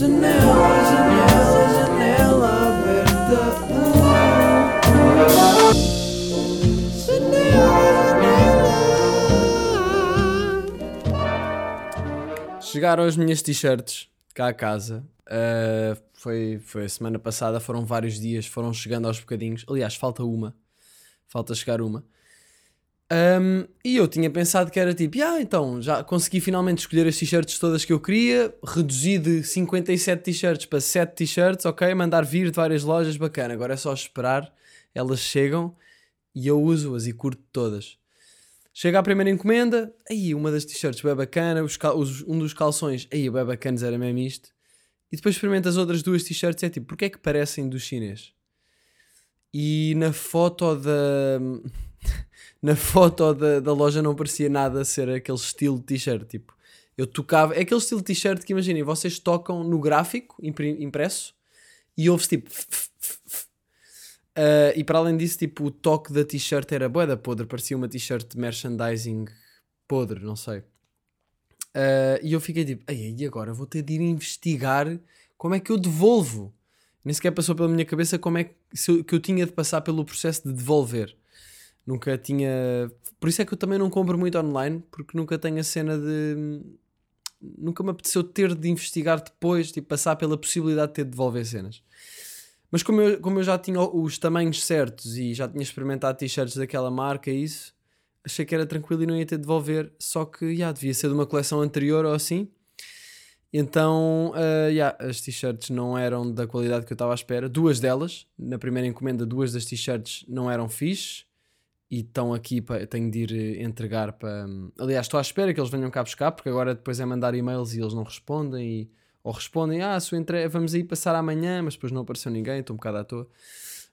Janela, janela, janela aberta. Chegaram as minhas t-shirts cá a casa. Uh, foi, foi semana passada, foram vários dias, foram chegando aos bocadinhos. Aliás, falta uma. Falta chegar uma. Um, e eu tinha pensado que era tipo, ah, então já consegui finalmente escolher as t-shirts todas que eu queria, reduzi de 57 t-shirts para 7 t-shirts, ok, mandar vir de várias lojas, bacana. Agora é só esperar, elas chegam e eu uso-as e curto todas. Chega a primeira encomenda, aí uma das t-shirts bem bacana, os os- um dos calções, aí bem bacanas era mesmo isto. E depois experimenta as outras duas t-shirts é tipo, porque é que parecem dos chinês? E na foto da. Na foto da, da loja não parecia nada ser aquele estilo de t-shirt. Tipo, eu tocava. É aquele estilo de t-shirt que imaginem, vocês tocam no gráfico impresso e ouve-se tipo. Uh, e para além disso, tipo, o toque da t-shirt era boeda podre, parecia uma t-shirt merchandising podre, não sei. Uh, e eu fiquei tipo, "Ei, e agora vou ter de ir investigar como é que eu devolvo. Nem sequer passou pela minha cabeça como é que, que eu tinha de passar pelo processo de devolver. Nunca tinha. Por isso é que eu também não compro muito online, porque nunca tenho a cena de. Nunca me apeteceu ter de investigar depois, tipo, passar pela possibilidade de ter de devolver cenas. Mas como eu, como eu já tinha os tamanhos certos e já tinha experimentado t-shirts daquela marca e isso, achei que era tranquilo e não ia ter de devolver. Só que, já, devia ser de uma coleção anterior ou assim. Então, uh, yeah, as t-shirts não eram da qualidade que eu estava à espera. Duas delas, na primeira encomenda, duas das t-shirts não eram fixe. E estão aqui, para tenho de ir eh, entregar para. Aliás, estou à espera que eles venham cá buscar, porque agora depois é mandar e-mails e eles não respondem. E... Ou respondem, ah, sua entrega, vamos aí passar amanhã, mas depois não apareceu ninguém, estou um bocado à toa.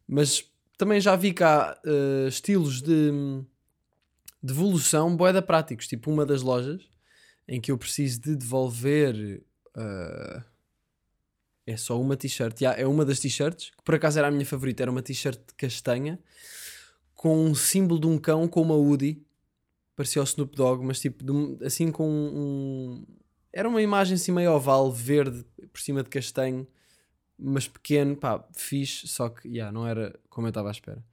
Mas também já vi cá uh, estilos de devolução boeda práticos, tipo uma das lojas em que eu preciso de devolver uh, é só uma t-shirt, yeah, é uma das t-shirts, que por acaso era a minha favorita, era uma t-shirt castanha com um símbolo de um cão com uma Woody, parecia o Snoop Dogg, mas tipo de assim com um era uma imagem assim meio oval, verde, por cima de castanho, mas pequeno, pá, fixe, só que yeah, não era como eu estava à espera.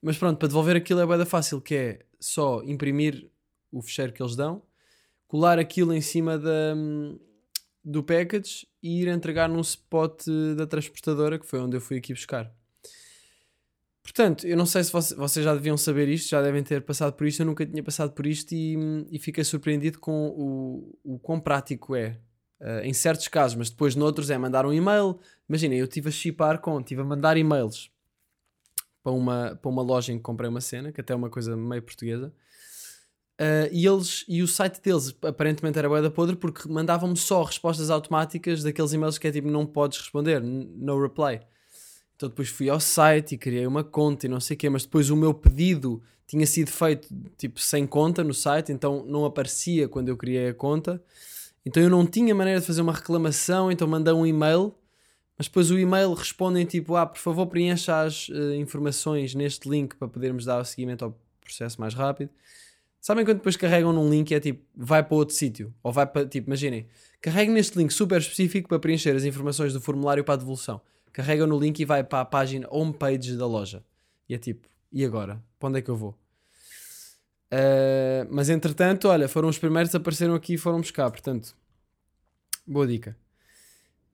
Mas pronto, para devolver aquilo é bem fácil, que é só imprimir o fecheiro que eles dão, colar aquilo em cima da, do package e ir entregar num spot da transportadora, que foi onde eu fui aqui buscar. Portanto, eu não sei se voce- vocês já deviam saber isto, já devem ter passado por isto, eu nunca tinha passado por isto e, e fiquei surpreendido com o, o quão prático é. Uh, em certos casos, mas depois noutros é mandar um e-mail. Imaginem, eu estive a chipar com, estive a mandar e-mails para uma, para uma loja em que comprei uma cena, que até é uma coisa meio portuguesa. Uh, e eles e o site deles aparentemente era boeda podre porque mandavam-me só respostas automáticas daqueles e-mails que é tipo não podes responder, no reply. Então depois fui ao site e criei uma conta e não sei o quê, mas depois o meu pedido tinha sido feito tipo sem conta no site, então não aparecia quando eu criei a conta. Então eu não tinha maneira de fazer uma reclamação, então mandei um e-mail, mas depois o e-mail respondem tipo, ah, por favor preencha as eh, informações neste link para podermos dar o seguimento ao processo mais rápido. Sabem quando depois carregam num link e é tipo, vai para outro sítio? Ou vai para, tipo, imaginem, carreguem neste link super específico para preencher as informações do formulário para a devolução. Carregam no link e vai para a página homepage da loja. E é tipo, e agora? Para onde é que eu vou? Uh, mas entretanto, olha, foram os primeiros apareceram aqui e foram buscar, portanto, boa dica.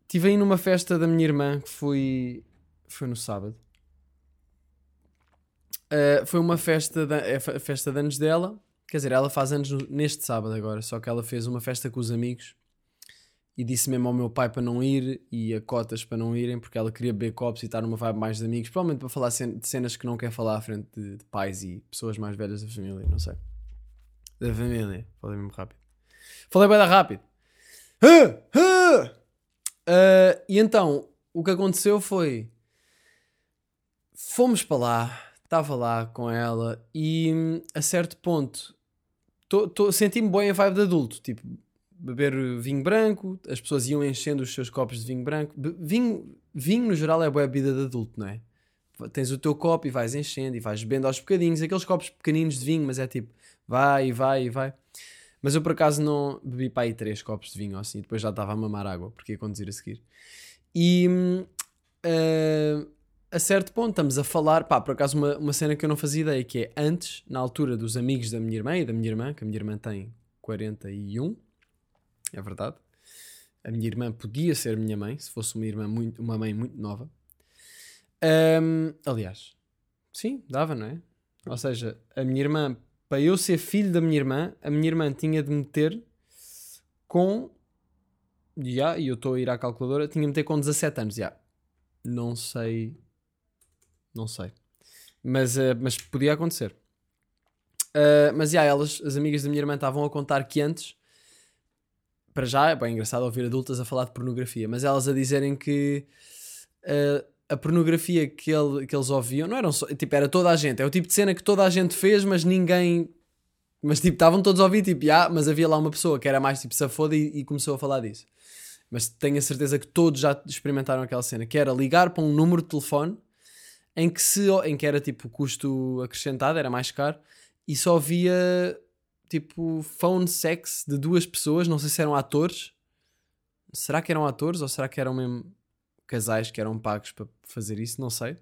Estive aí numa festa da minha irmã que foi, foi no sábado. Uh, foi uma festa, da, é festa de anos dela. Quer dizer, ela faz anos no- neste sábado agora, só que ela fez uma festa com os amigos e disse mesmo ao meu pai para não ir e a cotas para não irem porque ela queria beber copos e estar numa vibe mais de amigos, provavelmente para falar de cenas que não quer falar à frente de, de pais e pessoas mais velhas da família, não sei. Da família, falei mesmo rápido. Falei bem rápido. Ah, ah! Ah, e então, o que aconteceu foi fomos para lá, estava lá com ela e hum, a certo ponto senti-me bem a vibe de adulto, tipo beber vinho branco, as pessoas iam enchendo os seus copos de vinho branco. Vinho, vinho no geral é boa bebida de adulto, não é? Tens o teu copo e vais enchendo e vais bebendo aos bocadinhos, aqueles copos pequeninos de vinho, mas é tipo vai e vai e vai. Mas eu por acaso não bebi para aí três copos de vinho assim, depois já estava a mamar água, porque ia conduzir a seguir. E eh, a certo ponto estamos a falar, pá, por acaso uma, uma cena que eu não fazia ideia, que é antes, na altura dos amigos da minha irmã e da minha irmã, que a minha irmã tem 41, é verdade. A minha irmã podia ser minha mãe, se fosse uma irmã muito, uma mãe muito nova. Ahm, aliás, sim, dava, não é? Ou seja, a minha irmã, para eu ser filho da minha irmã, a minha irmã tinha de meter com. Já, e eu estou a ir à calculadora, tinha de meter com 17 anos, já. Não sei. Não sei. Mas, eh, mas podia acontecer. Uh, mas já, elas, as amigas da minha irmã estavam a contar que antes, para já, é bem engraçado ouvir adultas a falar de pornografia, mas elas a dizerem que uh, a pornografia que, ele, que eles ouviam não eram só, tipo, era toda a gente, é o tipo de cena que toda a gente fez, mas ninguém. Mas tipo, estavam todos a ouvir, tipo, ah, mas havia lá uma pessoa que era mais tipo safoda e, e começou a falar disso. Mas tenho a certeza que todos já experimentaram aquela cena, que era ligar para um número de telefone em que, se, em que era tipo custo acrescentado, era mais caro, e só havia tipo phone sex de duas pessoas, não sei se eram atores. Será que eram atores ou será que eram mesmo casais que eram pagos para fazer isso? Não sei.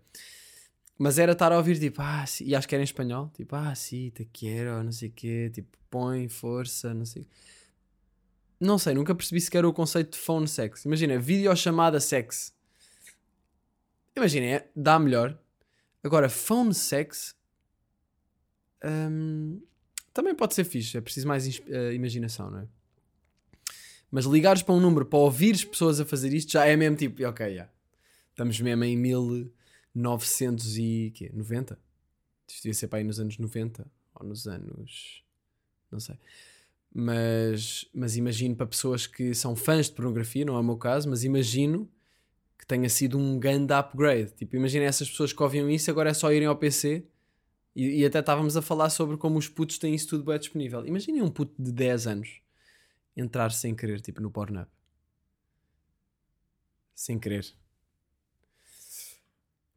Mas era estar a ouvir tipo, ah, sim, e acho que era em espanhol, tipo, ah, sim, te quero, não sei o quê, tipo, põe força, não sei. Não sei, nunca percebi sequer o conceito de phone sex. Imagina, videochamada sex. Imagina, é, dá melhor. Agora, phone sex hum, também pode ser fixe, é preciso mais eh, imaginação, não é? Mas ligares para um número para ouvires pessoas a fazer isto já é mesmo tipo, ok, já. Estamos mesmo em 1990. Isto devia ser para aí nos anos 90 ou nos anos. Não sei. Mas, mas imagino para pessoas que são fãs de pornografia, não é o meu caso, mas imagino que tenha sido um grande upgrade. Tipo, imagina essas pessoas que ouviam isso, agora é só irem ao PC e, e até estávamos a falar sobre como os putos têm isso tudo bem disponível. Imaginem um puto de 10 anos entrar sem querer, tipo no Pornhub. Sem querer.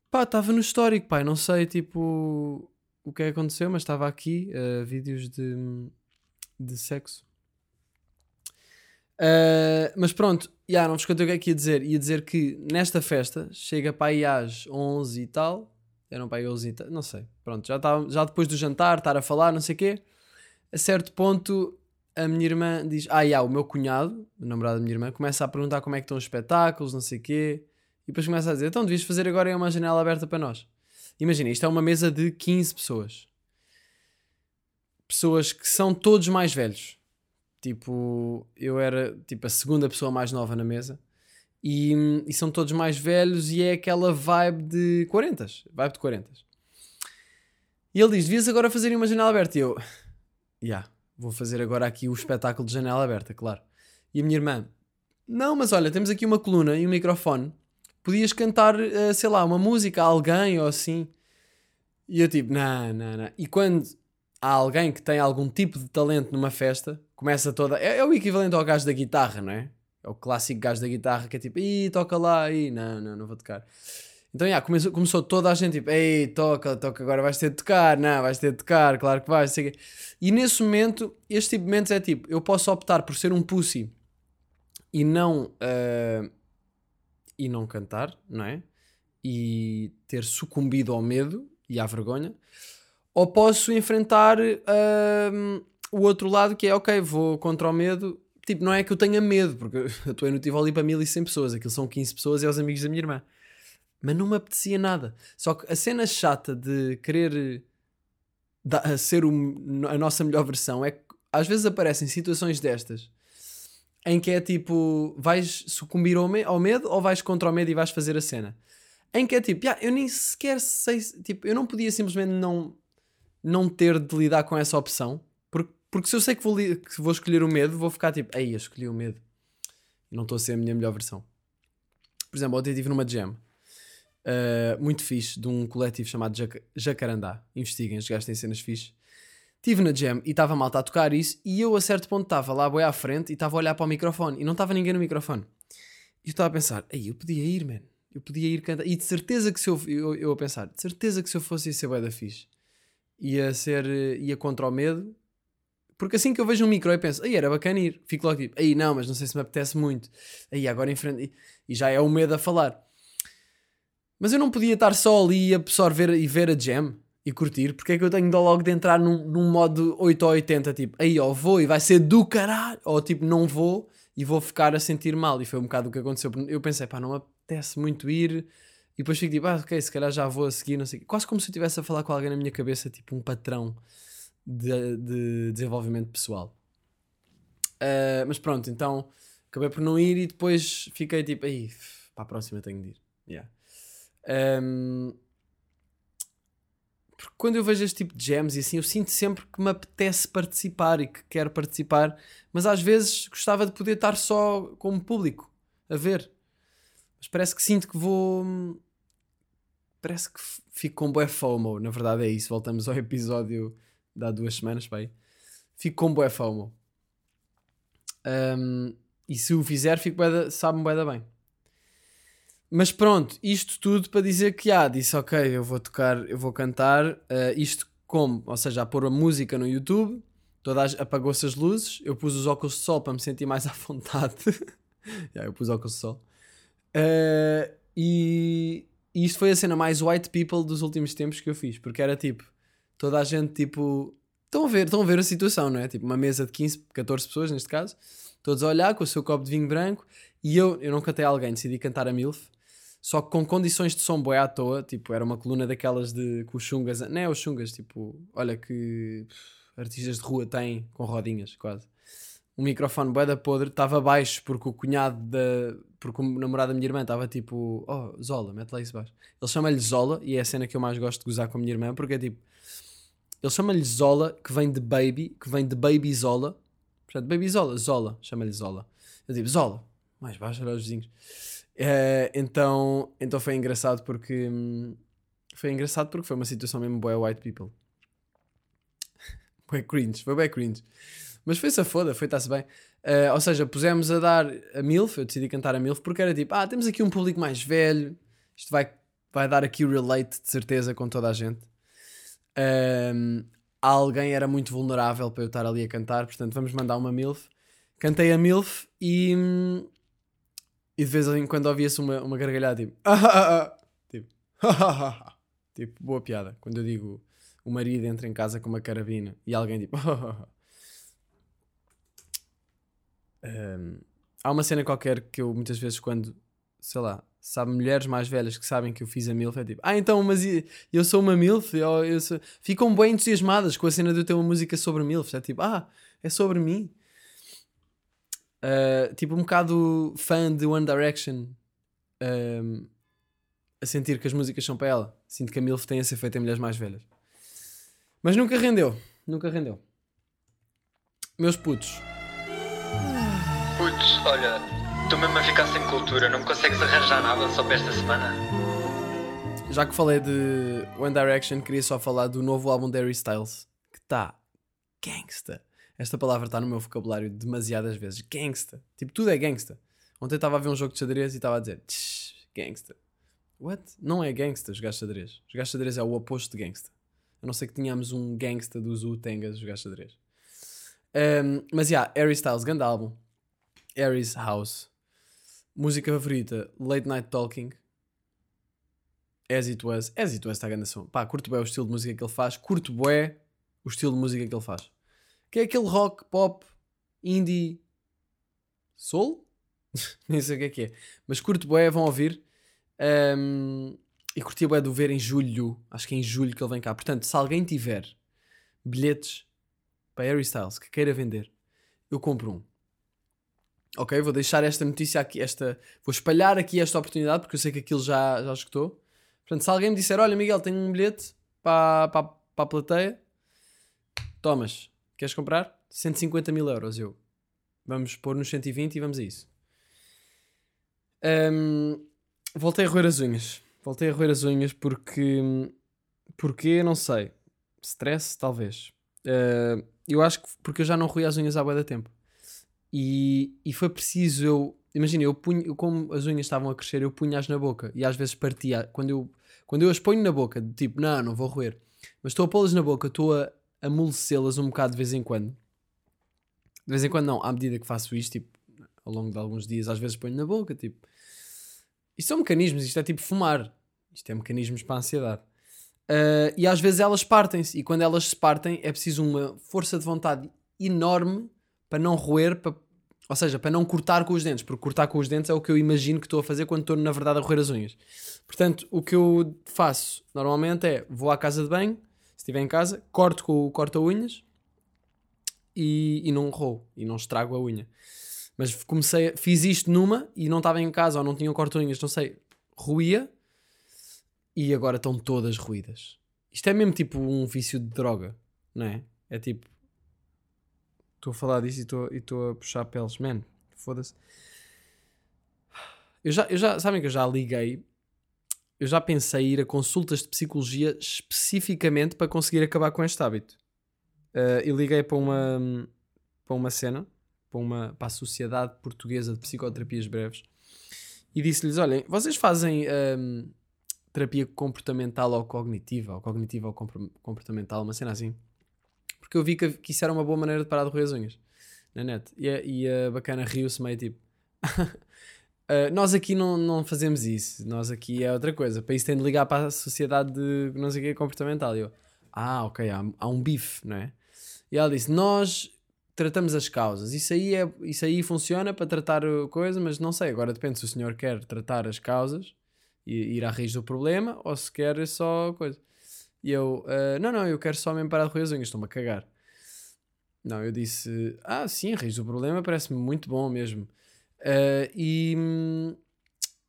Pá, estava no histórico, pai. Não sei, tipo, o que é aconteceu, mas estava aqui eh, vídeos de, de sexo. Uh, mas pronto, já não vos contei o que é que ia dizer. Ia dizer que nesta festa chega para aí às 11 e tal. Eram para aí 11 e tal, não sei. Pronto, já, estava, já depois do jantar, estar a falar, não sei o quê. A certo ponto, a minha irmã diz: Ah, já, o meu cunhado, o namorado da minha irmã, começa a perguntar como é que estão os espetáculos, não sei o quê. E depois começa a dizer: Então, devias fazer agora uma janela aberta para nós. Imagina, isto é uma mesa de 15 pessoas. Pessoas que são todos mais velhos. Tipo, eu era tipo a segunda pessoa mais nova na mesa. E, e são todos mais velhos e é aquela vibe de 40, vibe de 40. E ele diz: Devias agora fazer uma janela aberta. E eu, já, vou fazer agora aqui o espetáculo de janela aberta, claro. E a minha irmã, não, mas olha, temos aqui uma coluna e um microfone. Podias cantar, eh, sei lá, uma música a alguém ou assim. E eu tipo, não, não, não. E quando há alguém que tem algum tipo de talento numa festa, começa toda. É, é o equivalente ao gajo da guitarra, não é? É o clássico gajo da guitarra que é tipo, ih, toca lá, ih, não, não, não vou tocar. Então, já, começou, começou toda a gente tipo, ei, toca, toca, agora vais ter de tocar, não, vais ter de tocar, claro que vais. E nesse momento, este tipo de momentos é tipo, eu posso optar por ser um pussy e não, ah, e não cantar, não é? E ter sucumbido ao medo e à vergonha, ou posso enfrentar ah, o outro lado que é, ok, vou contra o medo. Tipo, não é que eu tenha medo, porque eu estou no Tivoli para 1100 pessoas, aquilo são 15 pessoas e é os amigos da minha irmã. Mas não me apetecia nada. Só que a cena chata de querer da- ser o- a nossa melhor versão é que às vezes aparecem situações destas em que é tipo, vais sucumbir ao, me- ao medo ou vais contra o medo e vais fazer a cena. Em que é tipo, "Ya, eu nem sequer sei, se- tipo, eu não podia simplesmente não, não ter de lidar com essa opção, porque, se eu sei que vou, que vou escolher o medo, vou ficar tipo, ei, eu escolhi o medo. Não estou a ser a minha melhor versão. Por exemplo, ontem estive numa jam uh, muito fixe de um coletivo chamado Jac- Jacarandá. Investiguem, os gajos têm cenas fixe. Estive na jam e estava malta a tocar isso e eu a certo ponto estava lá boi à frente e estava a olhar para o microfone e não estava ninguém no microfone. E eu estava a pensar, ei, eu podia ir, man. Eu podia ir cantar. E de certeza que se eu, eu, eu a pensar, de certeza que se eu fosse ia ser bué da fixe. Ia ser, eh, ia contra o medo, Porque assim que eu vejo um micro eu penso, aí era bacana ir. Fico logo tipo, aí não, mas não sei se me apetece muito. Aí agora em frente. E, e já é o medo a falar. Mas eu não podia estar só ali a absorver e ver a jam e curtir. Porque é que eu tenho logo de entrar num, num modo 8 ou 80? Tipo, aí ó, vou e vai ser do caralho. Ou tipo, não vou e vou ficar a sentir mal. E foi um bocado o que aconteceu. Eu pensei, pá, não me apetece muito ir. E depois fico tipo, ah, ok, se calhar já vou a seguir, não sei. Quase como se eu estivesse a falar com alguém na minha cabeça, tipo um patrão de, de desenvolvimento pessoal. Ah, mas pronto, então acabei por não ir e depois fiquei tipo, aí, para a próxima tenho de ir. Yeah. Ahm, porque quando eu vejo este tipo de jams e assim, eu sinto sempre que me apetece participar e que quero participar, mas às vezes gostava de poder estar só como público a ver. Mas parece que sinto que vou. Parece que fico com bué FOMO. Na verdade é isso. Voltamos ao episódio de há duas semanas, pai. Fico com bué FOMO. Ahm, e se o fizer, fico bué sabe-me bué da bem. Mas pronto, isto tudo para dizer que ah, disse ok, eu vou tocar, eu vou cantar, ah, isto como, ou seja, a pôr a música no YouTube, apagou-se as luzes, eu pus os óculos de sol para me sentir mais à vontade. Já, eu pus óculos de sol. Ah, e, e isto foi a cena mais white people dos últimos tempos que eu fiz, porque era tipo, toda a gente tipo, estão a ver, estão a ver a situação, não é? Tipo, uma mesa de 15, 14 pessoas neste caso, todos a olhar com o seu copo de vinho branco, e eu, eu não cantei a alguém, decidi cantar a MILF, só que com condições de som boé à toa, tipo, era uma coluna daquelas de com os chungas, não é os chungas, tipo, olha que artistas de rua têm com rodinhas, quase. O microfone bué da podre estava baixo porque o cunhado da. porque o namorado da minha irmã estava tipo, oh, Zola, mete lá isso baixo. Ele chama-lhe Zola e é a cena que eu mais gosto de gozar com a minha irmã porque é tipo, ele chama-lhe Zola, que vem de Baby, que vem de Baby Zola. Portanto, Baby Zola, Zola, chama-lhe Zola. Eu digo, Zola, mais baixo, era os vizinhos. Eh, então, então foi engraçado porque. hum, Foi engraçado porque foi uma situação mesmo boa white people. Foi cringe, foi bem cringe. Mas foi-se foda, foi está-se bem. Eh, ou seja, pusemos a dar a MILF, eu decidi cantar a MILF porque era tipo, ah, temos aqui um público mais velho, isto vai, vai dar aqui o relate de certeza com toda a gente. Ahm, alguém era muito vulnerável para eu estar ali a cantar, portanto vamos mandar uma MILF. Cantei a MILF e, e de vez em quando ouvia-se uma, uma gargalhada tipo, tipo, tipo, boa piada. Quando eu digo o marido entra em casa com uma carabina e alguém tipo, Ahm, há uma cena qualquer que eu muitas vezes quando, sei lá, sabe, mulheres mais velhas que sabem que eu fiz a MILF é tipo, ah, então, mas eu sou uma MILF, eu, eu sou... ficam bem entusiasmadas com a cena de eu ter uma música sobre MILF, é tipo, ah, é sobre mim. Ah, tipo, um bocado fã de One Direction ahm, a sentir que as músicas são para ela. Sinto que a MILF tem a ser feita em mulheres mais velhas. Mas nunca rendeu, nunca rendeu. Meus putos, Putz, olha, estou mesmo a ficar sem cultura, não me consegues arranjar nada só para esta semana? Já que falei de One Direction, queria só falar do novo álbum de Harry Styles, que está gangsta. Esta palavra está no meu vocabulário demasiadas vezes. Gangsta. Tipo, tudo é gangsta. Ontem estava a ver um jogo de xadrez e estava a dizer "Tch, gangsta. What? Não é gangsta jogar xadrez. Jogar xadrez é o oposto de gangsta. A não ser que tenhamos um gangsta do Zoo Tengas a jogar xadrez. Um, mas já, yeah, Harry Styles, grande álbum. Harry's House. Música favorita, Late Night Talking. As It Was. As It Was está a grande som. Pá, curto bué o estilo de música que ele faz. Curto bué o estilo de música que ele faz. Que é aquele rock, pop, indie, soul? Nem sei o que é que é. Mas curto bué, vão ouvir. Um, e curti bué do ver em julho. Acho que é em julho que ele vem cá. Portanto, se alguém tiver bilhetes para Harry Styles que queira vender, eu compro um. Ok, vou deixar esta notícia aqui, esta, vou espalhar aqui esta oportunidade porque eu sei que aquilo já, já escutou. Portanto, se alguém me disser, olha Miguel, tenho um bilhete para, para, para a plateia, tomas, queres comprar? 150 mil euros, eu. Vamos pôr nos 120 e vamos a isso. Hum, voltei a roer as unhas. Voltei a roer as unhas porque. Porque não sei. Stress, talvez. Uh, eu acho que porque eu já não roí as unhas há bué da tempo. E, e foi preciso eu. Imagina, eu punho, eu, como as unhas estavam a crescer, eu punha-as na boca e às vezes partia. Quando eu, quando eu as ponho na boca, tipo, não, não vou roer, mas estou a pô-las na boca, estou a amolecê-las um bocado de vez em quando. De vez em quando não, à medida que faço isto, tipo, ao longo de alguns dias, às vezes ponho na boca, tipo. Isto são mecanismos, isto é tipo fumar. Isto é mecanismos para a ansiedade. Ah, e às vezes elas partem-se, e quando elas se partem é preciso uma força de vontade enorme para não roer, para- ou seja, para não cortar com os dentes, porque cortar com os dentes é o que eu imagino que estou a fazer quando estou na verdade a roer as unhas. Portanto, o que eu faço normalmente é vou à casa de banho, se estiver em casa, corto com o corta-unhas e, e não roo e não estrago a unha. Mas comecei, fiz isto numa e não estava em casa ou não tinha corta-unhas, não sei, roía e agora estão todas ruídas. Isto é mesmo tipo um vício de droga, não é? É tipo. Estou a falar disso e estou- a puxar peles, man, foda-se. Eu já, eu já, sabem que eu já liguei, eu já pensei em ir a consultas de psicologia especificamente para conseguir acabar com este hábito. Uh, e liguei para uma, para uma cena, para, uma, para a Sociedade Portuguesa de Psicoterapias Breves, e disse-lhes: Olhem, vocês fazem hum, terapia comportamental ou cognitiva, ou cognitiva ou compor- comportamental, uma cena assim. Porque eu vi que, que isso era uma boa maneira de parar de roer as unhas na net. E e a bacana riu-se meio tipo. "Ah, nós aqui não, não fazemos isso, nós aqui é outra coisa. Para isso tem de ligar para a sociedade de não sei o que comportamental. E eu, ah, ok, há, há um bife, não é? E ela disse: Nós tratamos as causas. Isso aí, é, isso aí funciona para tratar a coisa, mas não sei. Agora depende se o senhor quer tratar as causas e ir à raiz do problema ou se quer só coisa. E eu: "Ah, Não, não, eu quero só mesmo parar de roer as unhas, estou-me a cagar. Não, eu disse: Ah, sim, a raiz do problema parece-me muito bom mesmo. Ah, e,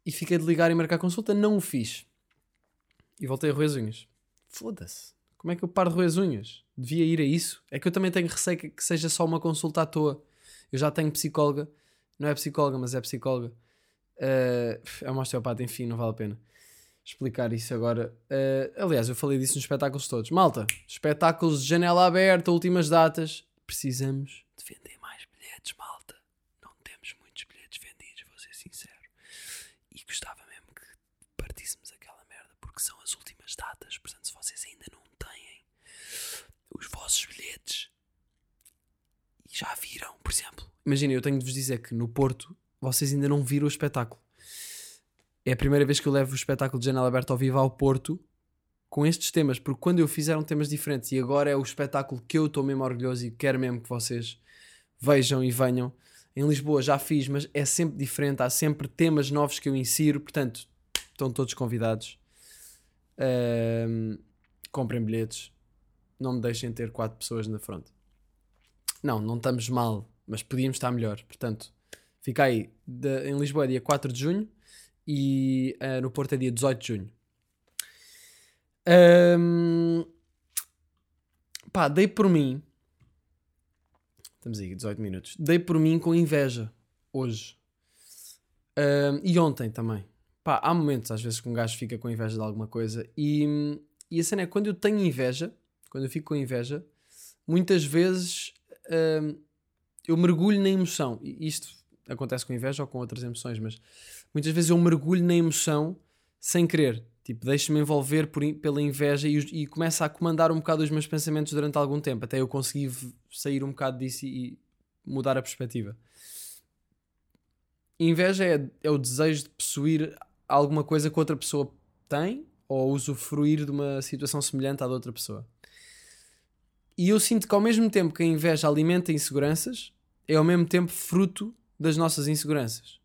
e fiquei de ligar e marcar consulta, não o fiz. E voltei a roer as unhas. Foda-se. Como é que eu paro de roer as unhas? Devia ir a isso? É que eu também tenho receio que, seja só uma consulta à toa. Eu já tenho psicóloga. Não é psicóloga, mas é psicóloga. Ah, é uma osteopata, enfim, não vale a pena explicar isso agora. Ah, aliás, eu falei disso nos espetáculos todos. Malta, espetáculos de janela aberta, últimas datas. Precisamos de vender mais bilhetes, malta. Não temos muitos bilhetes vendidos, vou ser sincero. E gostava mesmo que partíssemos aquela merda, porque são as últimas datas. Portanto, se vocês ainda não têm os vossos bilhetes e já viram, por exemplo. Imaginem, eu tenho de vos dizer que no Porto vocês ainda não viram o espetáculo. É a primeira vez que eu levo o espetáculo de janela aberta ao vivo ao Porto com estes temas, porque quando eu fiz eram temas diferentes e agora é o espetáculo que eu estou mesmo orgulhoso e quero mesmo que vocês vejam e venham. Em Lisboa já fiz, mas é sempre diferente, há sempre temas novos que eu insiro, portanto, estão todos convidados. Ahm, comprem bilhetes, não me deixem ter quatro pessoas na frente. Não, não estamos mal, mas podíamos estar melhor. Portanto, fica aí. De- em Lisboa é dia 4 de junho e ah, no Porto é dia 18 de junho. Ahm, pá, dei por mim. Estamos aí, 18 minutos. Dei por mim com inveja hoje. Ahm, e ontem também. Pá, há momentos às vezes que um gajo fica com inveja de alguma coisa. E, e a cena é quando eu tenho inveja, quando eu fico com inveja, muitas vezes ahm, eu mergulho na emoção. E isto acontece com inveja ou com outras emoções, mas muitas vezes eu mergulho na emoção sem querer. Tipo, deixo-me envolver por pela inveja e, e começo a comandar um bocado os meus pensamentos durante algum tempo, até eu conseguir sair um bocado disso e, e mudar a perspectiva. Inveja é, é o desejo de possuir alguma coisa que outra pessoa tem ou usufruir de uma situação semelhante à da outra pessoa. E eu sinto que ao mesmo tempo que a inveja alimenta inseguranças, é ao mesmo tempo fruto das nossas inseguranças.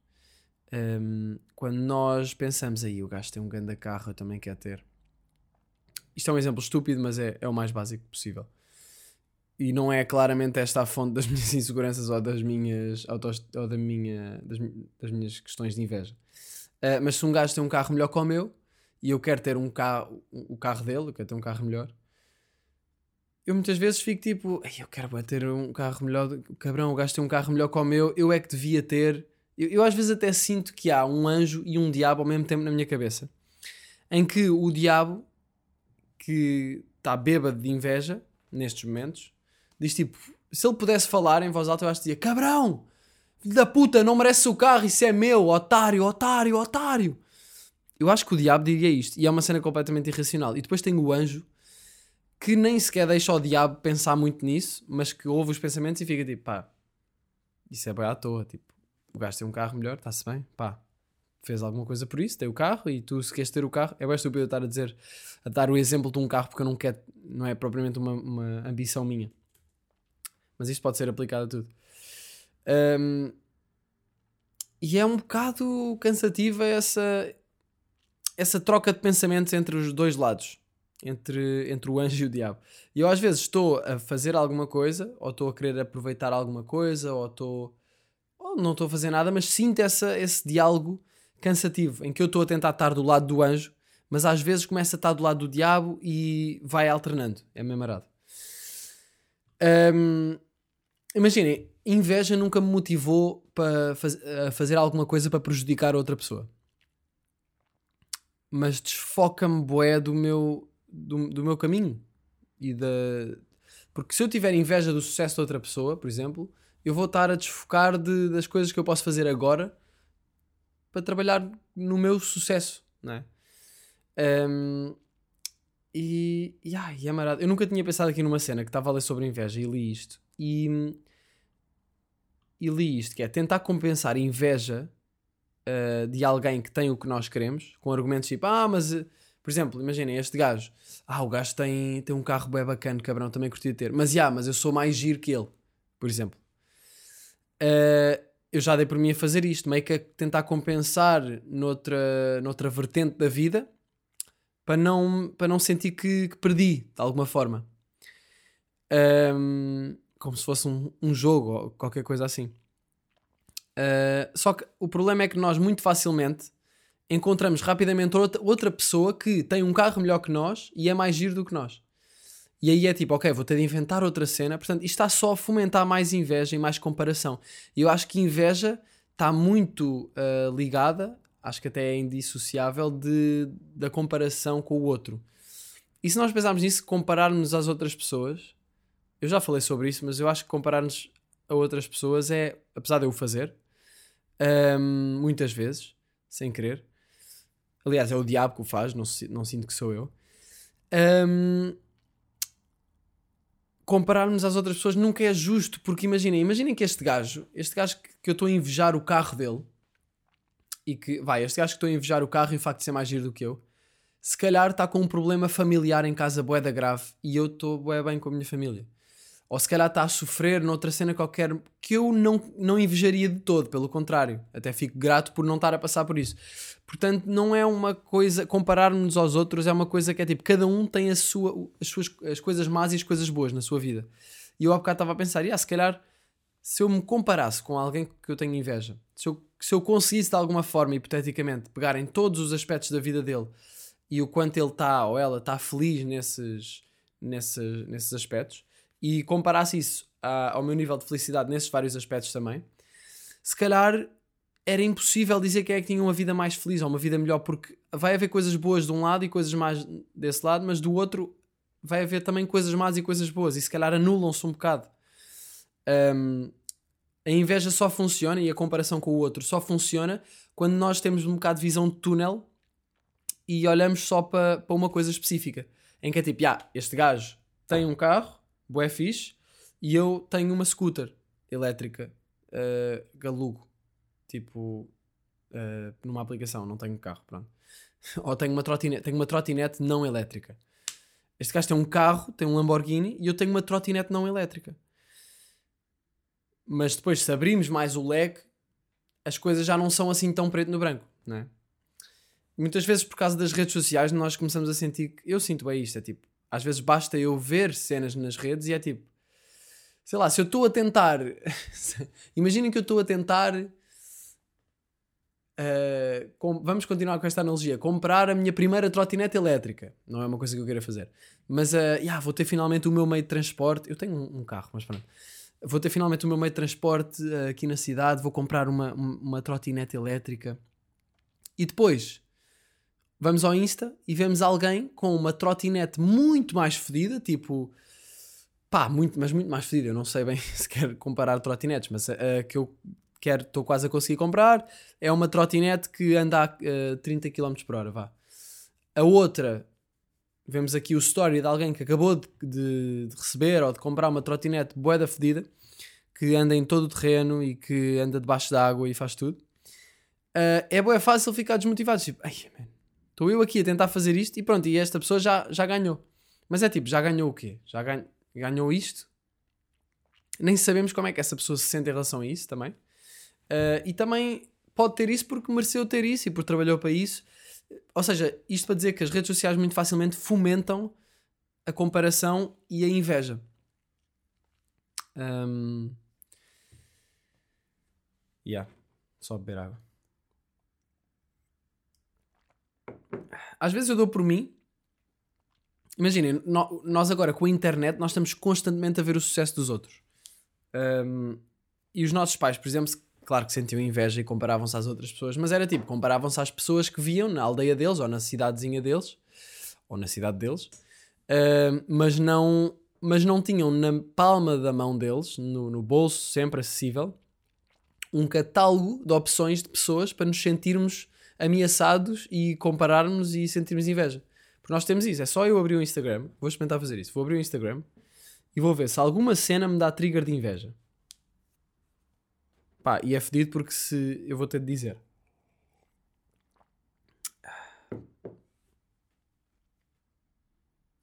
Hum, quando nós pensamos aí, o gajo tem um grande carro, eu também quero ter. Isto é um exemplo estúpido, mas é, é o mais básico possível. E não é claramente esta a fonte das minhas inseguranças ou das minhas, ou da minha, das, das minhas questões de inveja. Ah, mas se um gajo tem um carro melhor que o meu e eu quero ter um carro, o carro dele, eu quero ter um carro melhor, eu muitas vezes fico tipo, "Ei, eu quero ter um carro melhor, cabrão, o gajo tem um carro melhor que o meu, eu é que devia ter. Eu, eu às vezes até sinto que há um anjo e um diabo ao mesmo tempo na minha cabeça, em que o diabo, que está bêbado de inveja nestes momentos, diz tipo, se ele pudesse falar em voz alta, eu acho que dizia, cabrão, filho da puta, não merece o carro, isso é meu, otário, otário, otário. Eu acho que o diabo diria isto, e é uma cena completamente irracional. E depois tem o anjo, que nem sequer deixa o diabo pensar muito nisso, mas que ouve os pensamentos e fica tipo, pá, Isso é bem à toa. Tipo, o gajo tem um carro melhor, está-se bem, pá. Fez alguma coisa por isso, tem o carro e tu se queres ter o carro, é bem estúpido estar a dizer, a dar o exemplo de um carro porque eu não quero, não é propriamente uma, uma ambição minha. Mas isto pode ser aplicado a tudo. Ahm, e é um bocado cansativa essa, essa troca de pensamentos entre os dois lados, entre, entre o anjo e o diabo. E eu às vezes estou a fazer alguma coisa, ou estou a querer aproveitar alguma coisa, ou estou. Não estou a fazer nada, mas sinto essa, esse diálogo cansativo, em que eu estou a tentar estar do lado do anjo, mas às vezes começa a estar do lado do diabo e vai alternando. É mesmo arado. Hum, Imaginem, inveja nunca me motivou para faz- fazer alguma coisa para prejudicar outra pessoa. Mas desfoca-me bué do meu, do, do meu caminho. E da... Porque se eu tiver inveja do sucesso de outra pessoa, por exemplo, eu vou estar a desfocar de- das coisas que eu posso fazer agora para trabalhar no meu sucesso, não é? Hum, e, e, ai, é marado. Eu nunca tinha pensado aqui numa cena que estava a ler sobre inveja e li isto. E, e li isto, que é tentar compensar inveja uh, de alguém que tem o que nós queremos, com argumentos tipo, ah, mas, por exemplo, imaginem este gajo, ah, o gajo tem, tem um carro bem bacana, cabrão, também curti de ter, mas, já, mas eu sou mais giro que ele, por exemplo. Uh, eu já dei por mim a fazer isto, meio que a tentar compensar noutra, noutra vertente da vida, para não, para não sentir que, que perdi, de alguma forma. Um, como se fosse um, um jogo ou qualquer coisa assim. Uh, só que o problema é que nós muito facilmente encontramos rapidamente outra, outra pessoa que tem um carro melhor que nós e é mais giro do que nós. E aí é tipo, ok, vou ter de inventar outra cena. Portanto, isto está só a fomentar mais inveja e mais comparação. E eu acho que inveja está muito uh, ligada, acho que até é indissociável, de, da comparação com o outro. E se nós pensarmos nisso, compararmos às outras pessoas, eu já falei sobre isso, mas eu acho que comparar-nos a outras pessoas é, apesar de eu o fazer, hum, muitas vezes, sem querer. Aliás, é o diabo que o faz, não, não sinto que sou eu. Hum, compararmos às outras pessoas nunca é justo, porque imaginem, imaginem que este gajo, este gajo que, que eu estou a invejar o carro dele, e que, vai, este gajo que estou a invejar o carro e o facto de ser mais giro do que eu, se calhar está com um problema familiar em casa boeda grave e eu estou bem com a minha família. Ou se calhar está a sofrer noutra cena qualquer que eu não, não invejaria de todo, pelo contrário. Até fico grato por não estar a passar por isso. Portanto, não é uma coisa. Comparar-nos aos outros é uma coisa que é tipo, cada um tem a sua, as suas as coisas más e as coisas boas na sua vida. E eu há bocado estava a pensar, ah, se calhar se eu me comparasse com alguém que eu tenho inveja, se eu, se eu conseguisse de alguma forma, hipoteticamente, pegar em todos os aspectos da vida dele e o quanto ele está ou ela está feliz nesses, nesses, nesses aspectos e comparasse isso a- ao meu nível de felicidade nesses vários aspectos também, se calhar era impossível dizer quem é que tinha uma vida mais feliz ou uma vida melhor, porque vai haver coisas boas de um lado e coisas más desse lado, mas do outro vai haver também coisas más e coisas boas, e se calhar anulam-se um bocado. Um, a inveja só funciona e a comparação com o outro só funciona quando nós temos um bocado de visão de túnel e olhamos só para para uma coisa específica. Em que é tipo, ah, este gajo tem um carro, bué fixe, e eu tenho uma scooter elétrica, uh, galugo. Tipo, uh, numa aplicação, não tenho carro, pronto. Ou tenho uma trotinete, tenho uma trotinete não elétrica. Este gajo tem um carro, tem um Lamborghini, e eu tenho uma trotinete não elétrica. Mas depois, se abrimos mais o leque, as coisas já não são assim tão preto no branco, não é? Muitas vezes, por causa das redes sociais, nós começamos a sentir que. Eu sinto bem isto, é tipo. Às vezes basta eu ver cenas nas redes e é tipo. Sei lá, se eu estou a tentar. Imaginem que eu estou a tentar. uh, com- vamos continuar com esta analogia. Comprar a minha primeira trotinete elétrica. Não é uma coisa que eu queira fazer. Mas uh, yeah, vou ter finalmente o meu meio de transporte. Eu tenho um, um carro, mas pronto. Vou ter finalmente o meu meio de transporte uh, aqui na cidade. Vou comprar uma, um- uma trotinete elétrica. E depois vamos ao Insta e vemos alguém com uma trotinete muito mais fedida, tipo, pá, muito, mas muito mais fedida. Eu não sei bem se quer comparar trotinetes, mas a, que eu quero, estou quase a conseguir comprar é uma trotinete que anda a eh, 30 km por hora, vá. A outra, vemos aqui o story de alguém que acabou de, de- de receber ou de comprar uma trotinete boeda fedida, que anda em todo o terreno e que anda debaixo da água e faz tudo, uh, é, bué fácil ficar desmotivado. Tipo, ai, man, estou eu aqui a tentar fazer isto e pronto, e esta pessoa já, já ganhou. Mas é tipo, já ganhou o quê? Já ganho, ganhou isto? Nem sabemos como é que essa pessoa se sente em relação a isso também. Uh, e também pode ter isso porque mereceu ter isso e porque trabalhou para isso. Ou seja, isto para dizer que as redes sociais muito facilmente fomentam a comparação e a inveja. Um... Yeah, só beber água. Às vezes eu dou por mim. Imaginem, nós agora com a internet nós estamos constantemente a ver o sucesso dos outros. Um, e os nossos pais, por exemplo, claro que sentiam inveja e comparavam-se às outras pessoas, mas era tipo, comparavam-se às pessoas que viam na aldeia deles ou na cidadezinha deles, ou na cidade deles, mas, não, mas não tinham na palma da mão deles, no, no bolso sempre acessível, um catálogo de opções de pessoas para nos sentirmos ameaçados e compararmos e sentirmos inveja. Porque nós temos isso, é só eu abrir o Instagram, vou experimentar fazer isso, vou abrir o Instagram e vou ver se alguma cena me dá trigger de inveja. Pá, e é fedido porque se. Eu vou ter de dizer.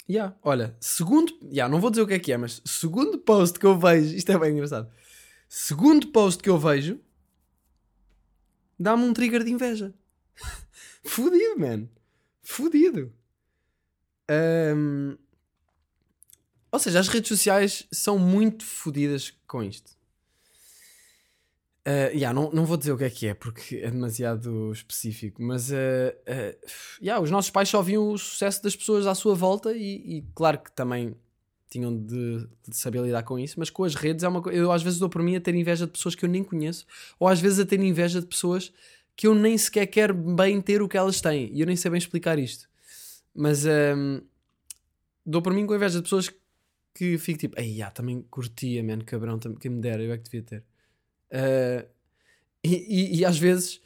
Yeah, olha, segundo. Yeah, não vou dizer o que é que é, mas segundo post que eu vejo. Isto é bem engraçado. Segundo post que eu vejo. Dá-me um trigger de inveja. Fudido, man. Fudido. Um, ou seja, as redes sociais são muito fodidas com isto. Uh, yeah, não, não vou dizer o que é que é porque é demasiado específico, mas uh, uh, yeah, os nossos pais só viam o sucesso das pessoas à sua volta e, e claro que também tinham de, de, saber lidar com isso, mas com as redes é uma Eu às vezes dou por mim a ter inveja de pessoas que eu nem conheço, ou às vezes a ter inveja de pessoas que eu nem sequer quero bem ter o que elas têm e eu nem sei bem explicar isto. Mas um, dou por mim com inveja de pessoas que fico tipo, ai, yeah, também curtia, man, cabrão, quem me dera, eu é que devia ter. Uh, e, e, e, às vezes,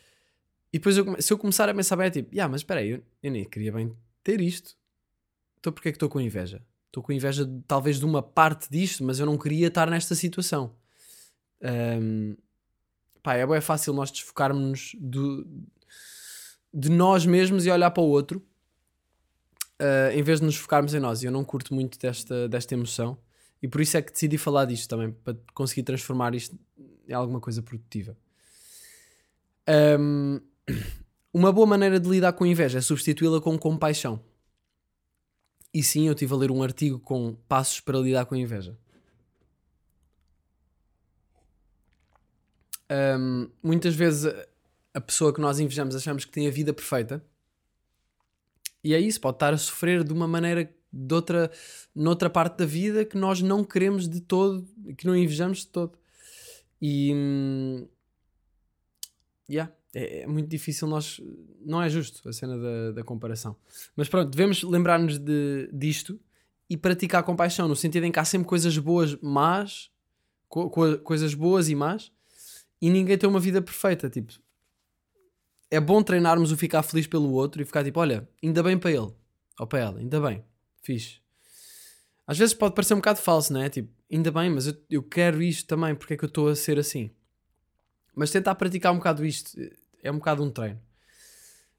e depois eu, se eu começar a pensar bem, é tipo, yeah, mas espera aí, eu, eu, nem queria bem ter isto. Então porquê é que estou com inveja? Estou com inveja de, talvez de uma parte disto, mas eu não queria estar nesta situação. Um, pá, é bem fácil nós desfocarmos do, de nós mesmos e olhar para o outro. Uh, em vez de nos focarmos em nós, e eu não curto muito desta, desta emoção, e por isso é que decidi falar disto também, para conseguir transformar isto em alguma coisa produtiva. Um, uma boa maneira de lidar com inveja é substituí-la com compaixão. E sim, eu estive a ler um artigo com passos para lidar com inveja. Um, muitas vezes a pessoa que nós invejamos achamos que tem a vida perfeita e é isso, pode estar a sofrer de uma maneira de outra, noutra parte da vida que nós não queremos de todo, que não invejamos de todo. E. Hum, yeah, é, é, muito difícil nós. Não é justo a cena da, da comparação. Mas pronto, devemos lembrar-nos de, disto e praticar compaixão, no sentido em que há sempre coisas boas, más, co co coisas boas e más, e ninguém tem uma vida perfeita. Tipo, é bom treinarmos o ficar feliz pelo outro e ficar tipo, olha, ainda bem para ele ou para ela, ainda bem, fixe. Às vezes pode parecer um bocado falso, não é? Tipo, ainda bem, mas eu, eu quero isto também, porque é que eu estou a ser assim? Mas tentar praticar um bocado isto é um bocado um treino.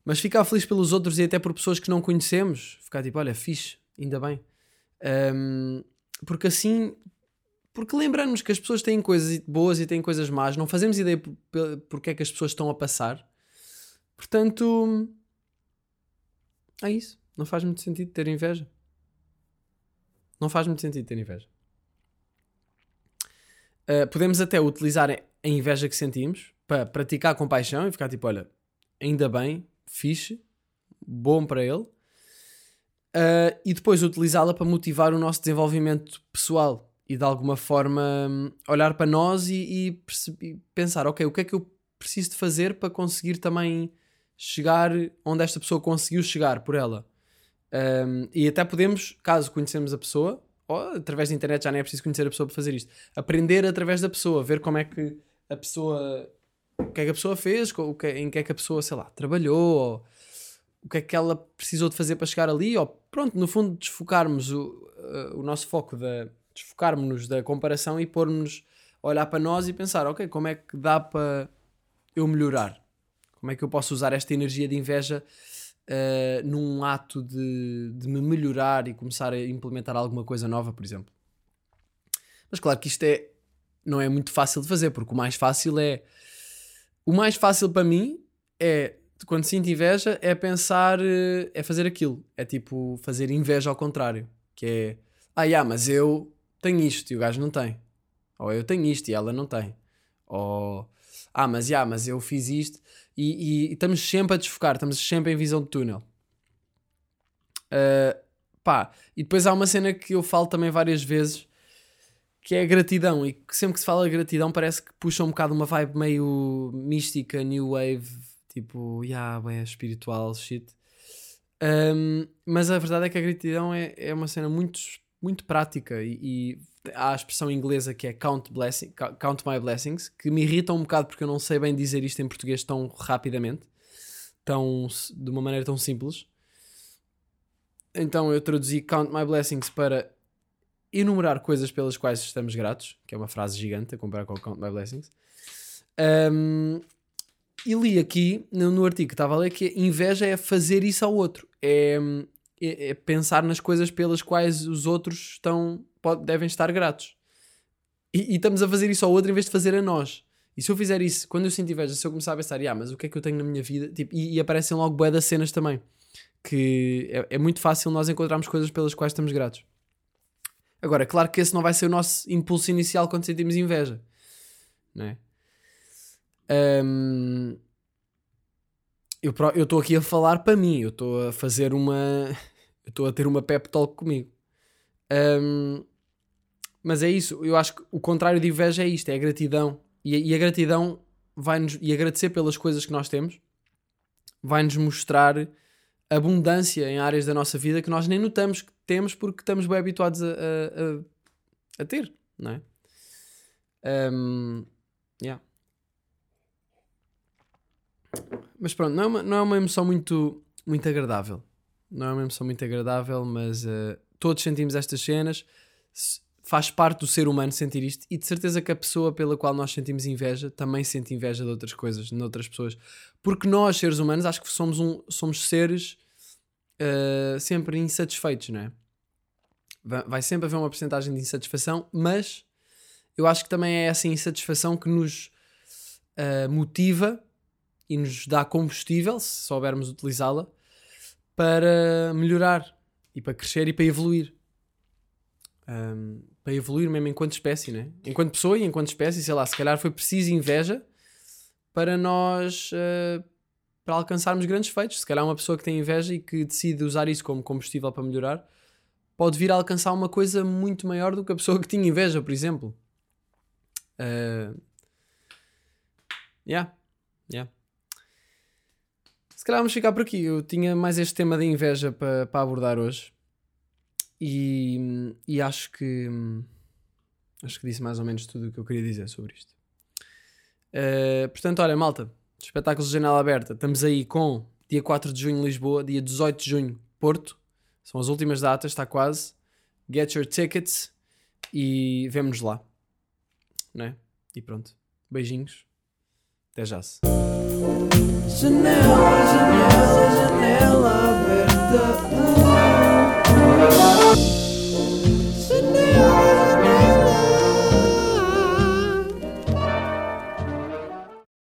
Mas ficar feliz pelos outros e até por pessoas que não conhecemos, ficar tipo, olha, fixe, ainda bem. Um, porque assim, porque lembramos que as pessoas têm coisas boas e têm coisas más, não fazemos ideia porque é que as pessoas estão a passar. Portanto, é isso. Não faz muito sentido ter inveja. Não faz muito sentido ter inveja. Uh, podemos até utilizar a inveja que sentimos para praticar compaixão e ficar tipo: olha, ainda bem, fixe, bom para ele. Uh, e depois utilizá-la para motivar o nosso desenvolvimento pessoal e de alguma forma hum, olhar para nós e, e, pensar: ok, o que é que eu preciso de fazer para conseguir também chegar onde esta pessoa conseguiu chegar por ela? Um, e até podemos, caso conhecemos a pessoa, ou através da internet já nem é preciso conhecer a pessoa para fazer isto, aprender através da pessoa, ver como é que a pessoa, o que é que a pessoa fez, que, em que é que a pessoa, sei lá, trabalhou, ou o que é que ela precisou de fazer para chegar ali, ou pronto, no fundo, desfocarmos o, uh, o nosso foco, da, desfocarmos-nos da comparação e pormos olhar para nós e pensar, ok, como é que dá para eu melhorar? Como é que eu posso usar esta energia de inveja eh, num ato de, de me melhorar e começar a implementar alguma coisa nova, por exemplo? Mas claro que isto é, não é muito fácil de fazer, porque o mais fácil é. O mais fácil para mim é, quando sinto inveja, é pensar, eh, é fazer aquilo. É tipo fazer inveja ao contrário. Que é, ah, yeah, mas eu tenho isto e o gajo não tem. Ou eu tenho isto e ela não tem. Ou, ah, mas yeah, mas eu fiz isto. E, e- estamos sempre a desfocar, estamos sempre em visão de túnel. Uh, pá, e depois há uma cena que eu falo também várias vezes que é a gratidão. E que sempre que se fala gratidão parece que puxa um bocado uma vibe meio mística, new wave, tipo, yeah, bem, espiritual, shit. Um, mas a verdade é que a gratidão é, é uma cena muito, muito prática e, e há a expressão inglesa que é count, blessing, count my blessings, que me irrita um bocado porque eu não sei bem dizer isto em português tão rapidamente, tão, de uma maneira tão simples. Então eu traduzi count my blessings para enumerar coisas pelas quais estamos gratos, que é uma frase gigante a comparar com count my blessings. Um, e li aqui no, no artigo que estava a ler que inveja é fazer isso ao outro, é, é- é pensar nas coisas pelas quais os outros estão, pode- devem estar gratos. E, e estamos a fazer isso ao outro em vez de fazer a nós. E se eu fizer isso, quando eu sinto inveja, se eu começar a pensar, ah, mas o que é que eu tenho na minha vida? Tipo, e, e aparecem logo bué das cenas também. Que é, é muito fácil nós encontrarmos coisas pelas quais estamos gratos. Agora, claro que esse não vai ser o nosso impulso inicial quando sentimos inveja. Não é? Eu estou aqui a falar para mim, eu estou a fazer uma. Eu estou a ter uma pep talk comigo. Ahm, mas é isso, eu acho que o contrário de inveja é isto: é a gratidão. E, a- e a gratidão vai-nos. E agradecer pelas coisas que nós temos vai-nos mostrar abundância em áreas da nossa vida que nós nem notamos que temos porque estamos bem habituados a, a, a- a ter, não é? Ahm, yeah. Mas pronto, não é uma, não é uma emoção muito, muito agradável. Não é uma emoção muito agradável, mas eh, todos sentimos estas cenas. Faz parte do ser humano sentir isto e de certeza que a pessoa pela qual nós sentimos inveja também sente inveja de outras coisas, de outras pessoas. Porque nós, seres humanos, acho que somos, um, somos seres eh, sempre insatisfeitos, não é? Va- Vai sempre haver uma porcentagem de insatisfação, mas eu acho que também é essa insatisfação que nos eh, motiva e nos dá combustível, se soubermos utilizá-la, para melhorar e para crescer e para evoluir. Ahm, para evoluir mesmo enquanto espécie, né? Enquanto pessoa e enquanto espécie, sei lá, se calhar foi preciso inveja para nós eh, para alcançarmos grandes feitos. Se calhar uma pessoa que tem inveja e que decide usar isso como combustível para melhorar pode vir a alcançar uma coisa muito maior do que a pessoa que tinha inveja, por exemplo. Eh, yeah, yeah. Calhar vamos ficar por aqui. Eu tinha mais este tema da inveja para, abordar hoje. E, e acho que acho que disse mais ou menos tudo o que eu queria dizer sobre isto. Eh, portanto, olha, malta, espetáculos de janela aberta. Estamos aí com dia 4 de junho Lisboa, dia 18 de junho Porto. São as últimas datas, está quase. Get your tickets e vemo-nos lá. Né? E pronto. Beijinhos. Até já. -se. Janela, janela, janela aberta.